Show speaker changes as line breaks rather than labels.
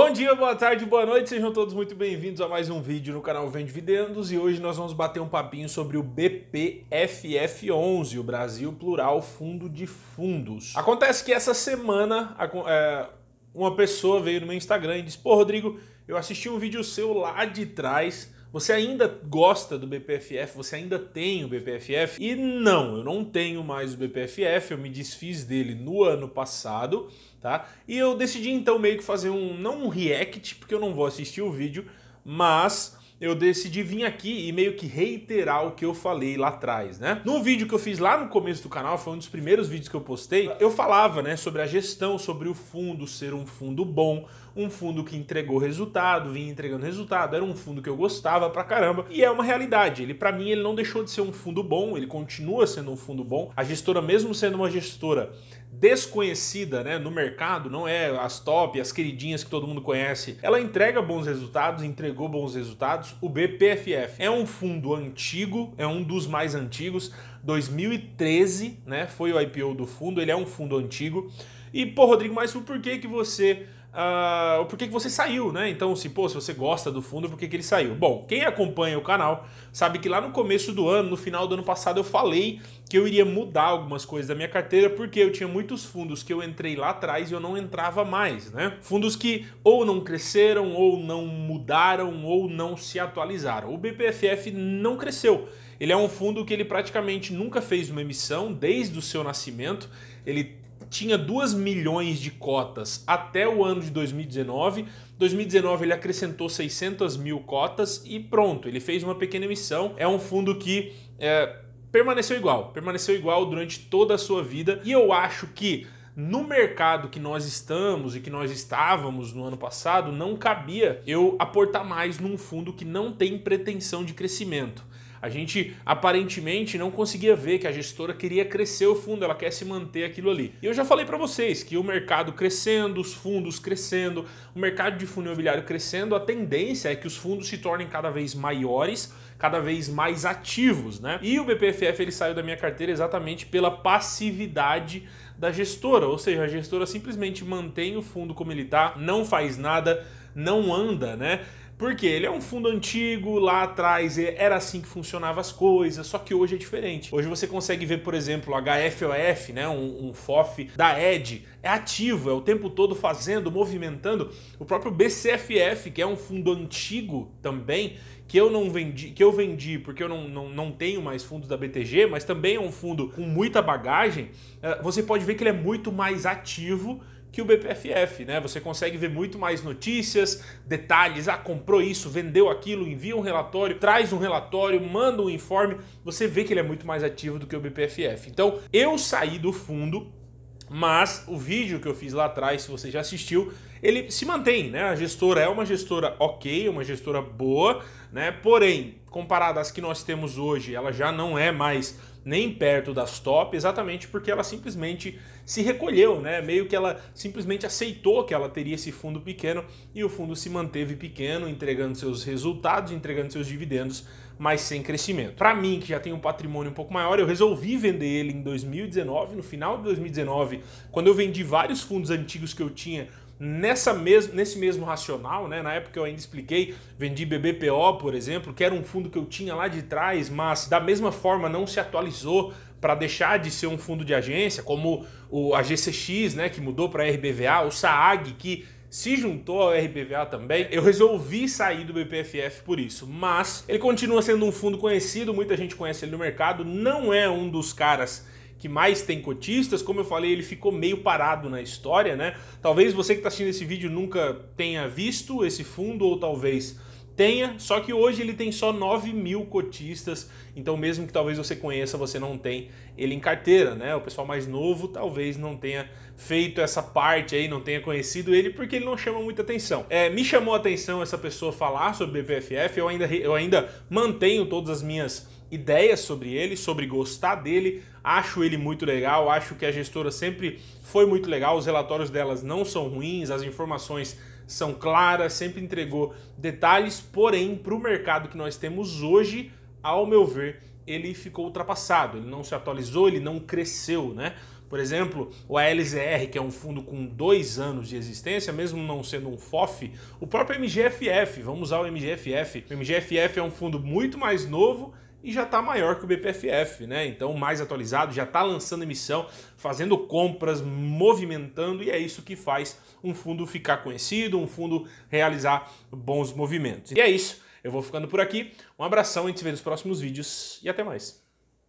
Bom dia, boa tarde, boa noite, sejam todos muito bem-vindos a mais um vídeo no canal Vende Dividendos e hoje nós vamos bater um papinho sobre o BPFF11, o Brasil Plural Fundo de Fundos. Acontece que essa semana é, uma pessoa veio no meu Instagram e disse: Pô, Rodrigo, eu assisti um vídeo seu lá de trás você ainda gosta do BPFF? Você ainda tem o BPFF? E não, eu não tenho mais o BPFF, eu me desfiz dele no ano passado, tá? E eu decidi então meio que fazer um, não um react, porque eu não vou assistir o vídeo, mas eu decidi vir aqui e meio que reiterar o que eu falei lá atrás, né? No vídeo que eu fiz lá no começo do canal, foi um dos primeiros vídeos que eu postei, eu falava, né, sobre a gestão, sobre o fundo ser um fundo bom, um fundo que entregou resultado, vinha entregando resultado, era um fundo que eu gostava pra caramba, e é uma realidade. Ele para mim ele não deixou de ser um fundo bom, ele continua sendo um fundo bom. A gestora mesmo sendo uma gestora desconhecida né, no mercado, não é as top, as queridinhas que todo mundo conhece. Ela entrega bons resultados, entregou bons resultados. O BPFF é um fundo antigo, é um dos mais antigos. 2013, né, foi o IPO do fundo, ele é um fundo antigo. E, pô, Rodrigo, mas por que que você uh, por que, que você saiu, né? Então, se, pô, se você gosta do fundo, por que, que ele saiu? Bom, quem acompanha o canal sabe que lá no começo do ano, no final do ano passado, eu falei que eu iria mudar algumas coisas da minha carteira porque eu tinha muitos fundos que eu entrei lá atrás e eu não entrava mais, né? Fundos que ou não cresceram, ou não mudaram, ou não se atualizaram. O BPFF não cresceu. Ele é um fundo que ele praticamente nunca fez uma emissão desde o seu nascimento. Ele tinha 2 milhões de cotas até o ano de 2019. 2019 ele acrescentou 600 mil cotas e pronto, ele fez uma pequena emissão. É um fundo que é, permaneceu igual, permaneceu igual durante toda a sua vida. E eu acho que no mercado que nós estamos e que nós estávamos no ano passado, não cabia eu aportar mais num fundo que não tem pretensão de crescimento. A gente aparentemente não conseguia ver que a gestora queria crescer o fundo, ela quer se manter aquilo ali. E eu já falei para vocês que o mercado crescendo, os fundos crescendo, o mercado de fundo imobiliário crescendo, a tendência é que os fundos se tornem cada vez maiores, cada vez mais ativos, né? E o BPFF ele saiu da minha carteira exatamente pela passividade da gestora, ou seja, a gestora simplesmente mantém o fundo como ele está, não faz nada, não anda, né? Porque ele é um fundo antigo, lá atrás era assim que funcionavam as coisas, só que hoje é diferente. Hoje você consegue ver, por exemplo, HFOF, né, um, um FOF da ED, é ativo, é o tempo todo fazendo, movimentando. O próprio BCFF, que é um fundo antigo também, que eu não vendi, que eu vendi porque eu não, não, não tenho mais fundos da BTG, mas também é um fundo com muita bagagem, eh, você pode ver que ele é muito mais ativo que o BPFF, né? Você consegue ver muito mais notícias, detalhes, ah, comprou isso, vendeu aquilo, envia um relatório, traz um relatório, manda um informe, você vê que ele é muito mais ativo do que o BPFF. Então, eu saí do fundo, mas o vídeo que eu fiz lá atrás, se você já assistiu, ele se mantém, né? A gestora é uma gestora ok, uma gestora boa, né? Porém, comparada às que nós temos hoje, ela já não é mais nem perto das top, exatamente porque ela simplesmente se recolheu, né? Meio que ela simplesmente aceitou que ela teria esse fundo pequeno e o fundo se manteve pequeno, entregando seus resultados, entregando seus dividendos, mas sem crescimento. Para mim, que já tem um patrimônio um pouco maior, eu resolvi vender ele em 2019, no final de 2019, quando eu vendi vários fundos antigos que eu tinha nessa mes nesse mesmo racional, né? Na época eu ainda expliquei, vendi BBPO, por exemplo, que era um fundo que eu tinha lá de trás, mas da mesma forma não se atualizou para deixar de ser um fundo de agência, como o a GCX, né, que mudou para RBVA, o SAAG que se juntou ao RBVA também. Eu resolvi sair do BPFF por isso, mas ele continua sendo um fundo conhecido, muita gente conhece ele no mercado, não é um dos caras que mais tem cotistas. Como eu falei, ele ficou meio parado na história, né? Talvez você que está assistindo esse vídeo nunca tenha visto esse fundo, ou talvez tenha, só que hoje ele tem só 9 mil cotistas, então mesmo que talvez você conheça, você não tem ele em carteira, né? O pessoal mais novo talvez não tenha feito essa parte aí, não tenha conhecido ele, porque ele não chama muita atenção. É, me chamou a atenção essa pessoa falar sobre BPFF, eu ainda, eu ainda mantenho todas as minhas ideias sobre ele, sobre gostar dele, acho ele muito legal, acho que a gestora sempre foi muito legal, os relatórios delas não são ruins, as informações são claras, sempre entregou detalhes, porém, para o mercado que nós temos hoje, ao meu ver, ele ficou ultrapassado, ele não se atualizou, ele não cresceu, né? por exemplo, o ALZR, que é um fundo com dois anos de existência, mesmo não sendo um FOF, o próprio MGFF, vamos usar o MGFF. O MGFF é um fundo muito mais novo e já está maior que o BPFF, né? Então mais atualizado, já está lançando emissão, fazendo compras, movimentando e é isso que faz um fundo ficar conhecido, um fundo realizar bons movimentos. E é isso, eu vou ficando por aqui. Um abração, a gente se vê nos próximos vídeos e até mais.